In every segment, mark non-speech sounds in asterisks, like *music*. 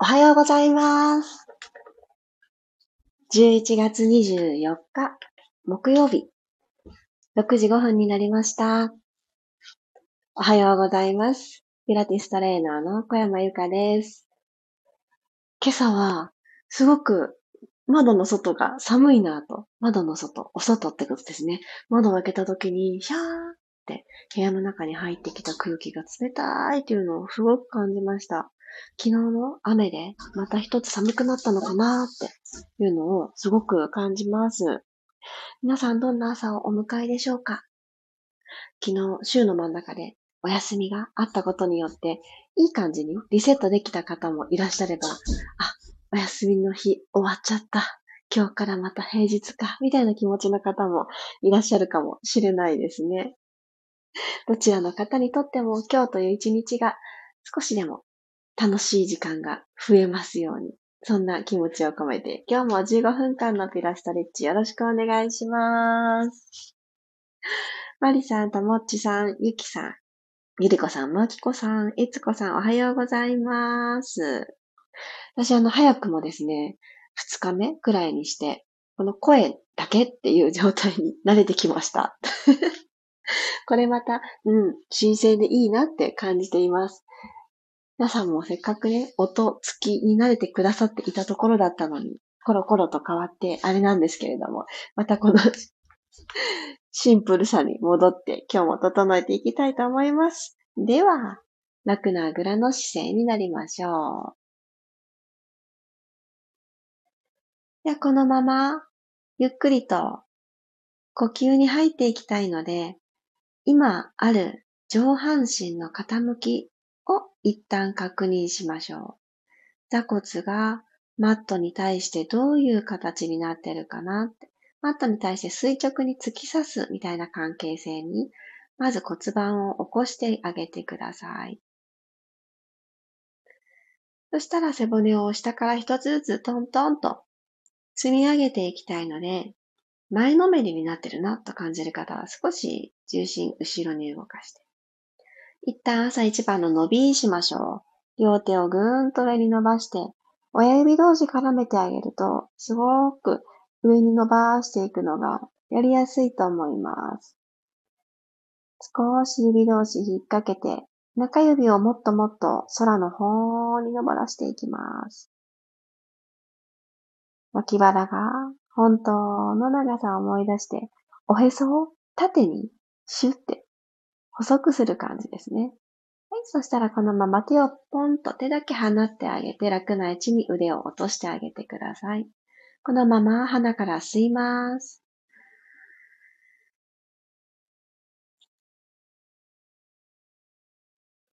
おはようございます。11月24日、木曜日、6時5分になりました。おはようございます。ピラティストレーナーの小山由かです。今朝は、すごく窓の外が寒いなぁと。窓の外、お外ってことですね。窓を開けた時に、シャーって部屋の中に入ってきた空気が冷たいというのをすごく感じました。昨日の雨でまた一つ寒くなったのかなっていうのをすごく感じます。皆さんどんな朝をお迎えでしょうか？昨日週の真ん中でお休みがあったことによっていい感じにリセットできた方もいらっしゃれば、あ、お休みの日終わっちゃった。今日からまた平日か、みたいな気持ちの方もいらっしゃるかもしれないですね。どちらの方にとっても今日という一日が少しでも楽しい時間が増えますように。そんな気持ちを込めて、今日も15分間のピラストレッチよろしくお願いします。マリさん、ともっちさん、ゆきさん、ゆりこさん、まきこさん、いつこさん、おはようございます。私、あの、早くもですね、2日目くらいにして、この声だけっていう状態に慣れてきました。これまた、うん、新鮮でいいなって感じています。皆さんもせっかくね、音付きに慣れてくださっていたところだったのに、コロコロと変わってあれなんですけれども、またこの *laughs* シンプルさに戻って今日も整えていきたいと思います。では、楽なあぐらの姿勢になりましょう。では、このまま、ゆっくりと呼吸に入っていきたいので、今ある上半身の傾き一旦確認しましょう。座骨がマットに対してどういう形になってるかなって。マットに対して垂直に突き刺すみたいな関係性に、まず骨盤を起こしてあげてください。そしたら背骨を下から一つずつトントンと積み上げていきたいので、前のめりになってるなと感じる方は少し重心後ろに動かして。一旦朝一番の伸びしましょう。両手をぐーんと上に伸ばして、親指同士絡めてあげると、すごく上に伸ばしていくのがやりやすいと思います。少し指同士引っ掛けて、中指をもっともっと空の方に登らしていきます。脇腹が本当の長さを思い出して、おへそを縦にシュッて細くする感じですね。はい、そしたらこのまま手をポンと手だけ離ってあげて楽な位置に腕を落としてあげてください。このまま鼻から吸います。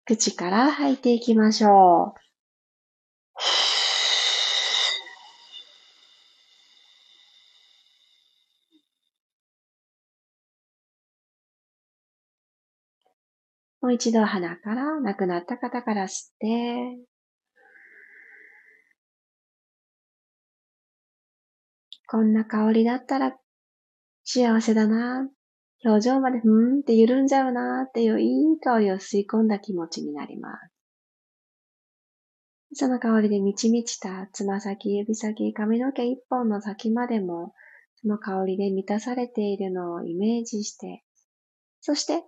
口から吐いていきましょう。もう一度鼻から亡くなった方から吸って、こんな香りだったら幸せだな。表情までふーんって緩んじゃうなっていういい香りを吸い込んだ気持ちになります。その香りで満ち満ちたつま先、指先、髪の毛一本の先までもその香りで満たされているのをイメージして、そして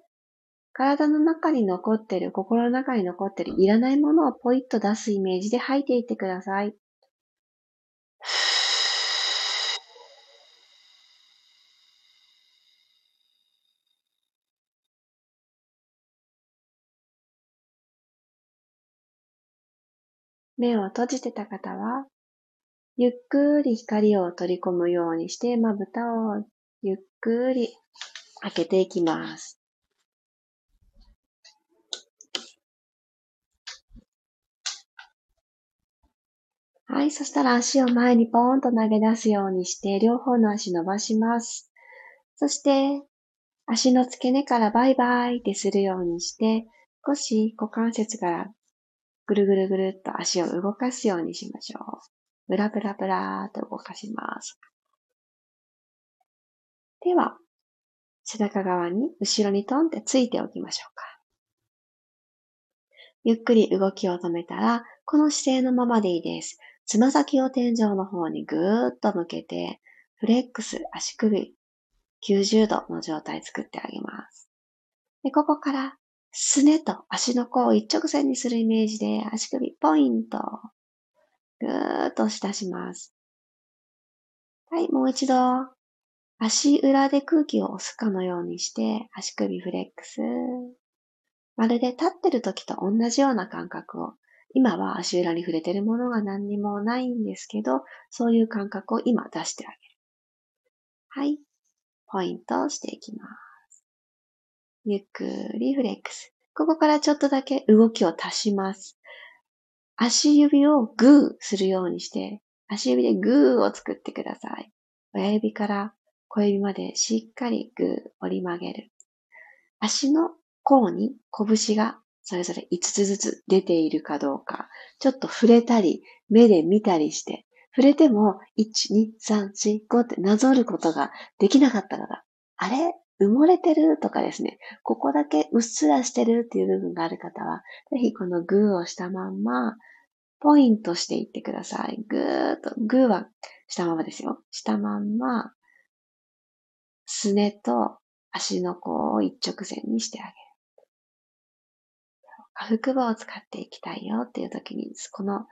体の中に残ってる、心の中に残ってるいらないものをポイッと出すイメージで吐いていってください。目を閉じてた方は、ゆっくり光を取り込むようにして、まぶたをゆっくり開けていきます。はい、そしたら足を前にポーンと投げ出すようにして、両方の足伸ばします。そして、足の付け根からバイバイってするようにして、少し股関節からぐるぐるぐるっと足を動かすようにしましょう。ブラブラブラーと動かします。では、背中側に後ろにトンってついておきましょうか。ゆっくり動きを止めたら、この姿勢のままでいいです。つま先を天井の方にぐーっと向けて、フレックス、足首、90度の状態作ってあげます。で、ここから、すねと足の甲を一直線にするイメージで、足首、ポイント。ぐーっと押し出します。はい、もう一度、足裏で空気を押すかのようにして、足首フレックス。まるで立ってる時と同じような感覚を、今は足裏に触れてるものが何にもないんですけど、そういう感覚を今出してあげる。はい。ポイントをしていきます。ゆっくりフレックス。ここからちょっとだけ動きを足します。足指をグーするようにして、足指でグーを作ってください。親指から小指までしっかりグー折り曲げる。足の甲に拳がそれぞれ5つずつ出ているかどうか、ちょっと触れたり、目で見たりして、触れても、1、2、3、4、5ってなぞることができなかったのが、あれ？埋もれてる？とかですね、ここだけうっすらしてるっていう部分がある方は、ぜひこのグーをしたまんま、ポイントしていってください。ぐーっと、グーはしたままですよ。したまんま、すねと足の甲を一直線にしてあげる。下腹部を使っていきたいよっていう時に、この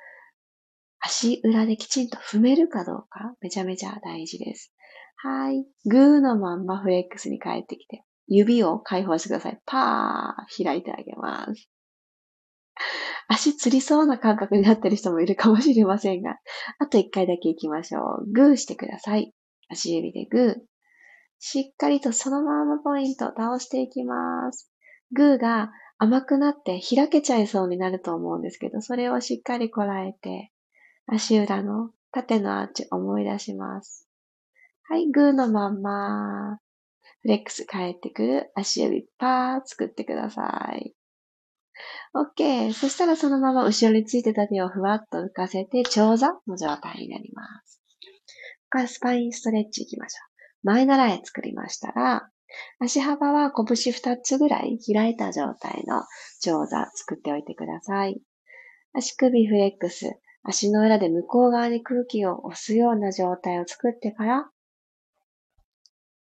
足裏できちんと踏めるかどうか、めちゃめちゃ大事です。はい。グーのまんまフレックスに帰ってきて、指を解放してください。パー開いてあげます。足つりそうな感覚になってる人もいるかもしれませんが、あと一回だけ行きましょう。グーしてください。足指でグー。しっかりとそのままポイント倒していきます。グーが甘くなって開けちゃいそうになると思うんですけど、それをしっかりこらえて、足裏の縦のアーチ思い出します。はい、グーのまんま、フレックス帰ってくる足指パー作ってください。OK。そしたらそのまま後ろについてた手をふわっと浮かせて、長座の状態になります。これスパインストレッチいきましょう。前習い作りましたら、足幅は拳2つぐらい開いた状態の長座作っておいてください。足首フレックス、足の裏で向こう側に空気を押すような状態を作ってから、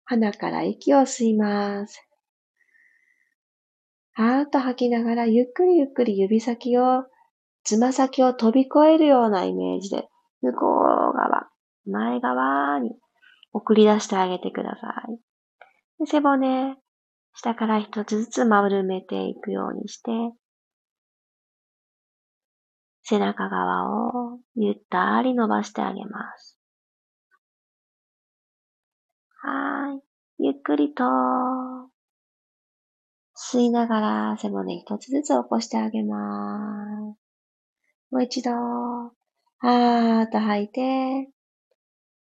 鼻から息を吸います。はーっと吐きながら、ゆっくりゆっくり指先を、つま先を飛び越えるようなイメージで、向こう側、前側に送り出してあげてください。背骨、下から一つずつ丸めていくようにして、背中側をゆったり伸ばしてあげます。はい。ゆっくりと、吸いながら背骨一つずつ起こしてあげます。もう一度、はーっと吐いて、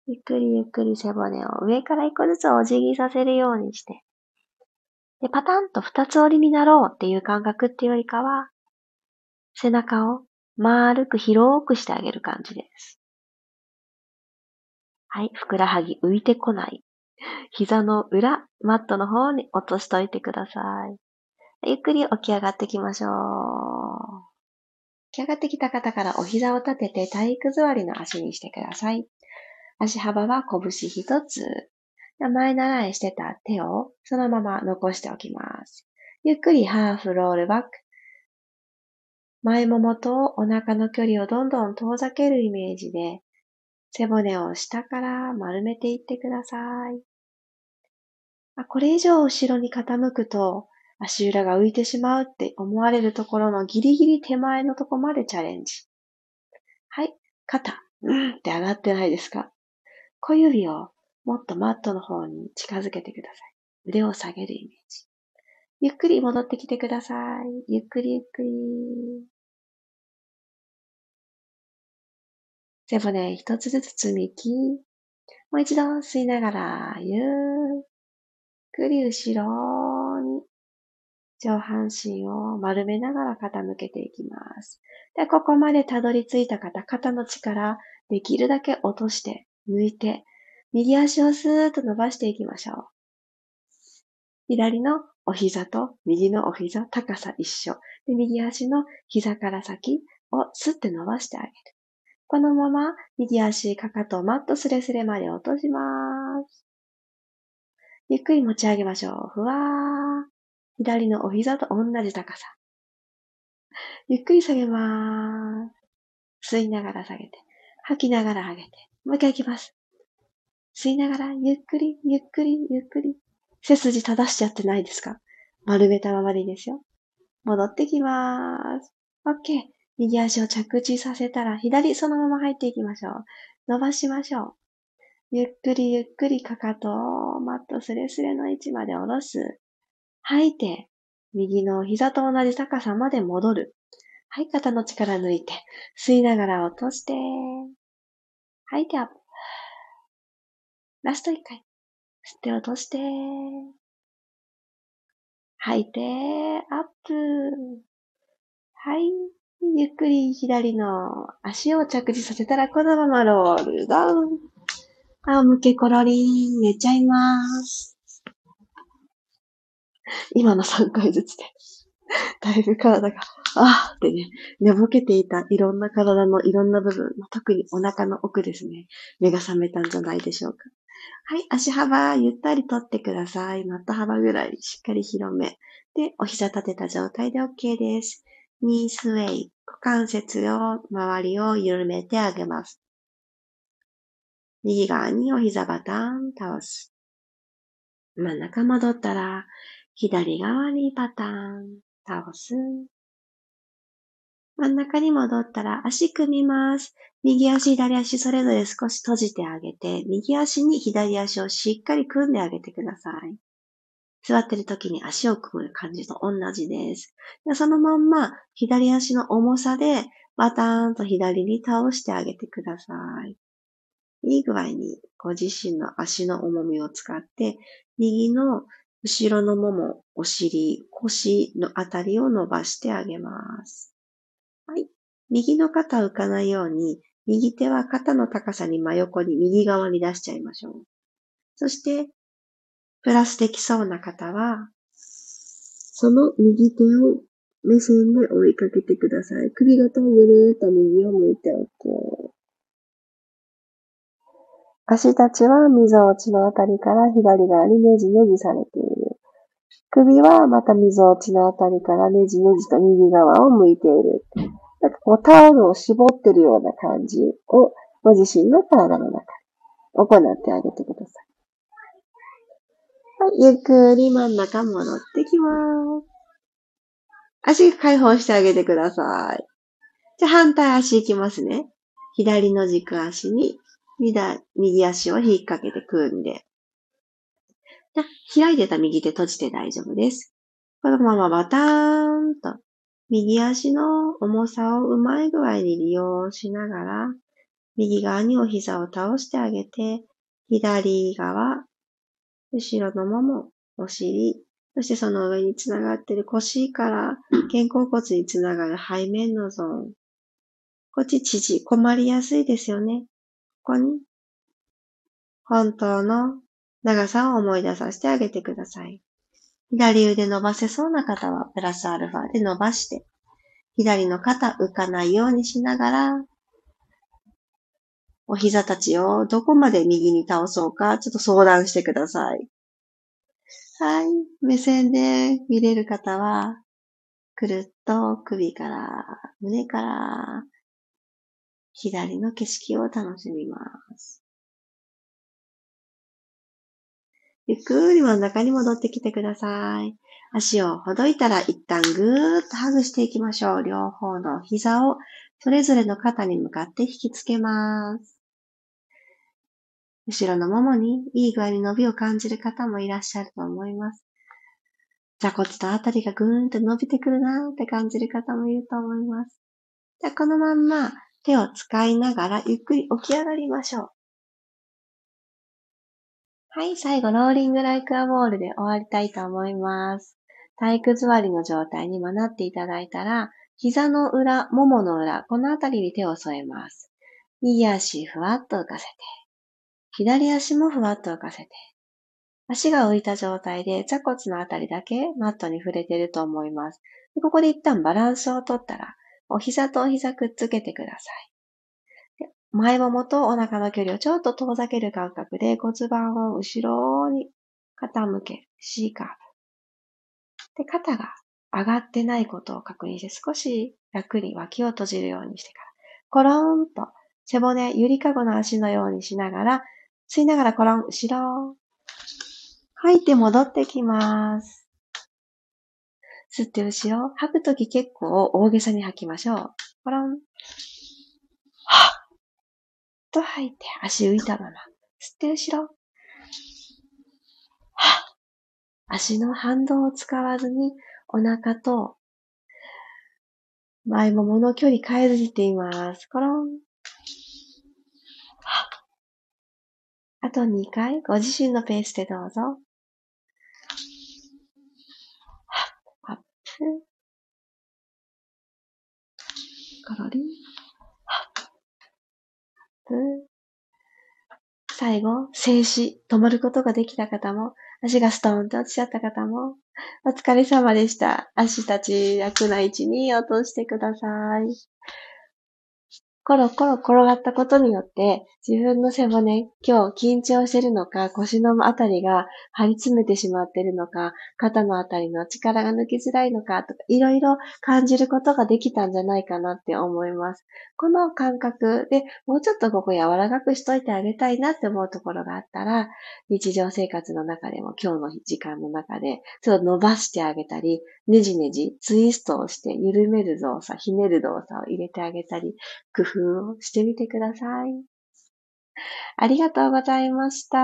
ゆっくりゆっくり背骨を上から一個ずつお辞儀させるようにして、で、パタンと二つ折りになろうっていう感覚っていうよりかは、背中を丸く広くしてあげる感じです。はい。ふくらはぎ浮いてこない。膝の裏、マットの方に落としといてください。ゆっくり起き上がってきましょう。起き上がってきた方からお膝を立てて体育座りの足にしてください。足幅は拳一つ。前習いしてた手をそのまま残しておきます。ゆっくりハーフロールバック。前ももとお腹の距離をどんどん遠ざけるイメージで、背骨を下から丸めていってください。これ以上後ろに傾くと足裏が浮いてしまうって思われるところのギリギリ手前のとこまでチャレンジ。はい。肩、うんって上がってないですか？小指をもっとマットの方に近づけてください。腕を下げるイメージ。ゆっくり戻ってきてください。ゆっくりゆっくり。背骨一つずつ積み木。もう一度吸いながら、ゆっくり後ろに上半身を丸めながら傾けていきます。で、ここまでたどり着いた方、肩の力、できるだけ落として、抜いて、右足をスーッと伸ばしていきましょう。左のお膝と右のお膝、高さ一緒。で、右足の膝から先、をスッて伸ばしてあげる。このまま右足、かかとを、マットスレスレまで落とします。ゆっくり持ち上げましょう。ふわー。左のお膝と同じ高さ。ゆっくり下げます。吸いながら下げて、吐きながら上げて。もう一回いきます。吸いながら、ゆっくり、ゆっくり、ゆっくり。背筋正しちゃってないですか？丸めたままでいいですよ。戻ってきまーす。OK。右足を着地させたら、左そのまま入っていきましょう。伸ばしましょう。ゆっくりゆっくりかかとをマットスレスレの位置まで下ろす。吐いて、右の膝と同じ高さまで戻る。はい、肩の力抜いて、吸いながら落として、吐いてアップ。ラスト一回。吸って落として、吐いて、アップ。はい。ゆっくり左の足を着地させたら、このままロールダウン。仰向けコロリン、寝ちゃいます。今の3回ずつです、*laughs* だいぶ体が、あーってね、寝ぼけていたいろんな体のいろんな部分、特にお腹の奥ですね、目が覚めたんじゃないでしょうか。はい、足幅ゆったりとってください。マット幅ぐらいしっかり広め。で、お膝立てた状態で OK です。ニースウェイ、股関節を、周りを緩めてあげます。右側にお膝バタン倒す。真ん中戻ったら、左側にパターン倒す。真ん中に戻ったら足組みます。右足、左足それぞれ少し閉じてあげて、右足に左足をしっかり組んであげてください。座ってる時に足を組む感じと同じです。でそのまんま左足の重さでバターンと左に倒してあげてください。いい具合にご自身の足の重みを使って右の後ろのもも、お尻、腰のあたりを伸ばしてあげます。はい。右の肩浮かないように、右手は肩の高さに真横に右側に出しちゃいましょう。そして、プラスできそうな方は、その右手を目線で追いかけてください。首型をぐるーっと右を向いておく。足たちは溝落ちのあたりから左側にねじねじされてい。首はまた溝落ちのあたりからねじねじと右側を向いている。なんかこうタオルを絞ってるような感じをご自身の体の中で行ってあげてください。はい、ゆっくり真ん中戻ってきます。足解放してあげてください。じゃ反対足いきますね。左の軸足に右足を引っ掛けて組んで。開いてた右手閉じて大丈夫です。このままバターンと右足の重さをうまい具合に利用しながら、右側にお膝を倒してあげて、左側、後ろのもも、お尻、そしてその上につながっている腰から肩甲骨につながる背面のゾーン。こっち縮こまりやすいですよね。ここに本当の長さを思い出させてあげてください。左腕伸ばせそうな方はプラスアルファで伸ばして、左の肩浮かないようにしながら、お膝たちをどこまで右に倒そうか、ちょっと相談してください。はい。目線で見れる方は、くるっと首から、胸から、左の景色を楽しみます。ゆっくり真ん中に戻ってきてください。足をほどいたら一旦ぐーっとハグしていきましょう。両方の膝をそれぞれの肩に向かって引きつけます。後ろのももにいい具合に伸びを感じる方もいらっしゃると思います。座骨とあたりがぐーんと伸びてくるなーって感じる方もいると思います。じゃあこのまんま手を使いながらゆっくり起き上がりましょう。はい、最後、ローリングライクアボールで終わりたいと思います。体育座りの状態になっていただいたら、膝の裏、ももの裏、このあたりに手を添えます。右足ふわっと浮かせて、左足もふわっと浮かせて、足が浮いた状態で座骨のあたりだけマットに触れてると思います。ここで一旦バランスをとったら、お膝とお膝くっつけてください。前ももとお腹の距離をちょっと遠ざける感覚で骨盤を後ろに傾け C カーブ。で、肩が上がってないことを確認して少し楽に脇を閉じるようにしてから、コロンと背骨、ゆりかごの足のようにしながら、吸いながらコロン、後ろ。吐いて戻ってきます。吸って後ろ。吐くとき結構大げさに吐きましょう。コロン。はと吐いて足浮いたまま。吸って後ろ。足の反動を使わずにお腹と前ももの距離変えずにっています。コロン。あと2回、ご自身のペースでどうぞ。アップ。コロリン。最後、静止、止まることができた方も、足がストーンと落ちちゃった方も、お疲れ様でした。足たち楽な位置に落としてください。コロコロ転がったことによって、自分の背骨、今日緊張してるのか、腰のあたりが張り詰めてしまってるのか、肩のあたりの力が抜きづらいのか、とか、いろいろ感じることができたんじゃないかなって思います。この感覚でもうちょっとここ柔らかくしといてあげたいなって思うところがあったら、日常生活の中でも今日の時間の中で、ちょっと伸ばしてあげたり、ねじねじ、ツイストをして緩める動作、ひねる動作を入れてあげたり、工夫をしてみてください。ありがとうございました。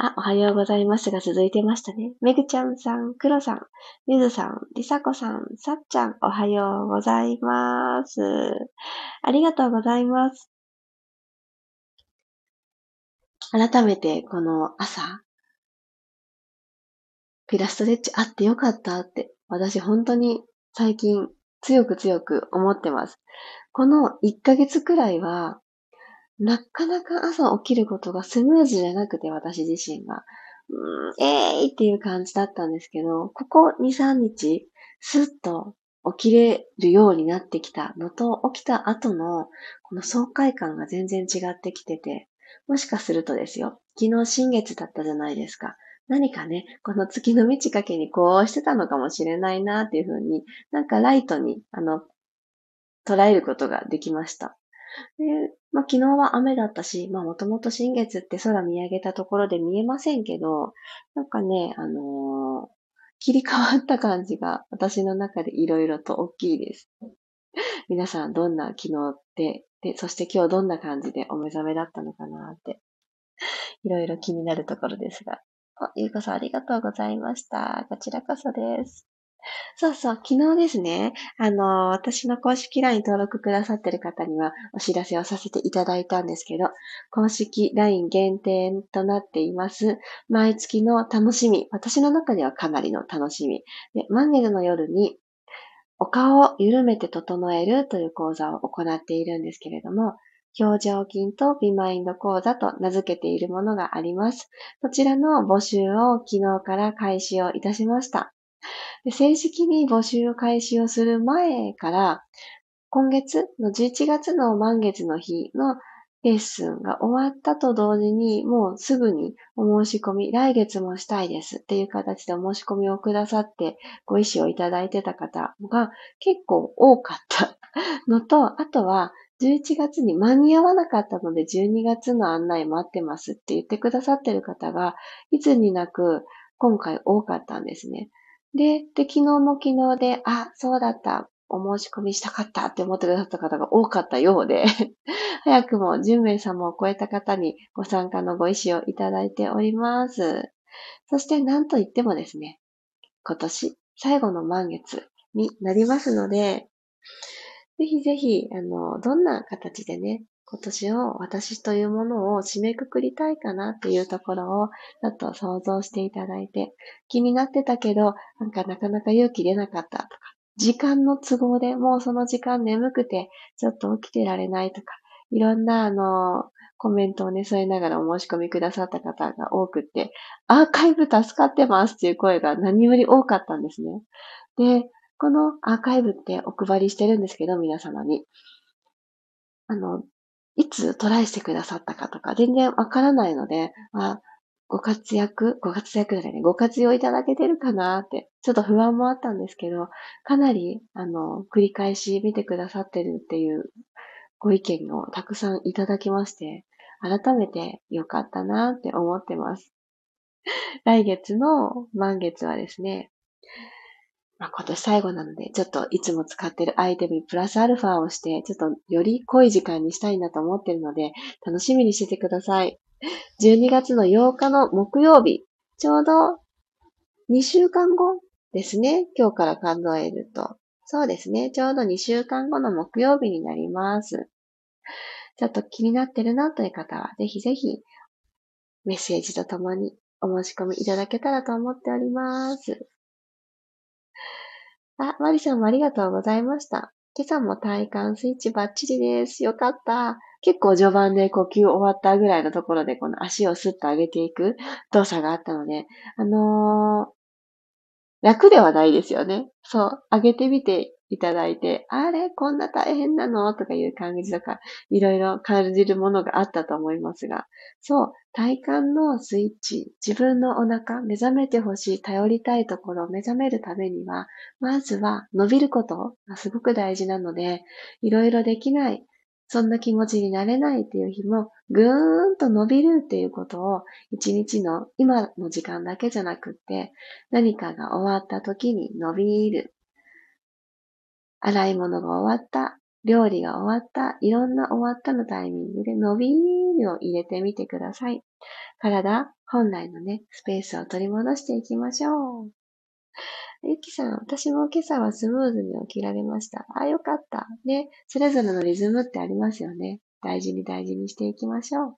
あ、おはようございますが続いてましたね。めぐちゃんさん、くろさん、ゆずさん、りさこさん、さっちゃん、おはようございます。ありがとうございます。改めてこの朝、ピラストレッチあってよかったって、私本当に最近強く強く思ってます。この1ヶ月くらいは、なかなか朝起きることがスムーズじゃなくて、私自身が。うん、えーいっていう感じだったんですけど、ここ2、3日、スッと起きれるようになってきたのと、起きた後のこの爽快感が全然違ってきてて、もしかするとですよ、昨日新月だったじゃないですか。何かね、この月の満ち欠けにこうしてたのかもしれないなっていうふうに、なんかライトに、あの、捉えることができました。で、まあ、昨日は雨だったし、まあ、もともと新月って空見上げたところで見えませんけど、なんかね、あのー、切り替わった感じが私の中でいろいろと大きいです。皆さんどんな昨日で、で、そして今日どんな感じでお目覚めだったのかなって、いろいろ気になるところですが、ゆうこさんありがとうございました。こちらこそです。そうそう、昨日ですね、あの、私の公式 LINE 登録くださってる方にはお知らせをさせていただいたんですけど、公式 LINE 限定となっています。毎月の楽しみ、私の中ではかなりの楽しみ。で、満月の夜にお顔を緩めて整えるという講座を行っているんですけれども、表情筋とビマインド講座と名付けているものがあります。そちらの募集を昨日から開始をいたしました。正式に募集を開始をする前から、今月の11月の満月の日のレッスンが終わったと同時に、もうすぐにお申し込み、来月もしたいですっていう形でお申し込みをくださってご意思をいただいてた方が結構多かったのと、あとは11月に間に合わなかったので12月の案内待ってますって言ってくださってる方がいつになく今回多かったんですね。で、で、昨日も昨日で、あ、そうだった、お申し込みしたかったって思ってくださった方が多かったようで、*laughs* 早くも10名様を超えた方にご参加のご意思をいただいております。そして何と言ってもですね、今年最後の満月になりますので、ぜひぜひ、あの、どんな形でね、今年を私というものを締めくくりたいかなっていうところをちょっと想像していただいて、気になってたけど、なんかなかなか勇気出なかったとか、時間の都合でもうその時間眠くてちょっと起きてられないとか、いろんなあの、コメントをね、添えながらお申し込みくださった方が多くて、アーカイブ助かってますっていう声が何より多かったんですね。で、このアーカイブってお配りしてるんですけど、皆様に。あの、いつトライしてくださったかとか、全然わからないので、あ、ご活躍、ご活躍じゃないね、ご活用いただけてるかなって、ちょっと不安もあったんですけど、かなり、あの、繰り返し見てくださってるっていうご意見をたくさんいただきまして、改めて良かったなって思ってます。来月の満月はですね、まあ、今年最後なので、ちょっといつも使ってるアイテムにプラスアルファをして、ちょっとより濃い時間にしたいなと思ってるので、楽しみにしててください。12月の8日の木曜日、ちょうど2週間後ですね。今日から数えると。そうですね。ちょうど2週間後の木曜日になります。ちょっと気になってるなという方は、ぜひぜひメッセージとともにお申し込みいただけたらと思っております。あ、マリさんもありがとうございました。今朝も体幹スイッチバッチリです。よかった。結構序盤で呼吸終わったぐらいのところでこの足をスッと上げていく動作があったので、あのー、楽ではないですよね。そう、上げてみていただいて、あれこんな大変なの？とかいう感じとか、いろいろ感じるものがあったと思いますが、そう、体幹のスイッチ、自分のお腹、目覚めてほしい、頼りたいところを目覚めるためには、まずは伸びることがすごく大事なので、いろいろできない、そんな気持ちになれないっていう日も、ぐーんと伸びるっていうことを、一日の今の時間だけじゃなくって、何かが終わった時に伸びる。洗い物が終わった、料理が終わった、いろんな終わったのタイミングで伸びるを入れてみてください。体、本来のね、スペースを取り戻していきましょう。ゆきさん、私も今朝はスムーズに起きられました。あ、よかった。ね、それぞれのリズムってありますよね。大事に大事にしていきましょう。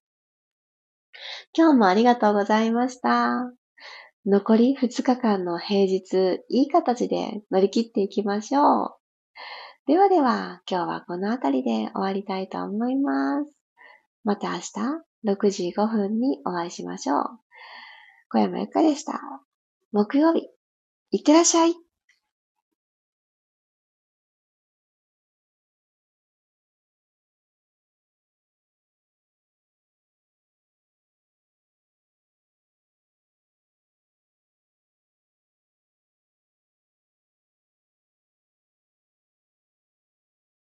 今日もありがとうございました。残り2日間の平日、いい形で乗り切っていきましょう。*laughs* ではでは、今日はこの辺りで終わりたいと思います。また明日6時5分にお会いしましょう。小山ゆかでした。木曜日、いってらっしゃい。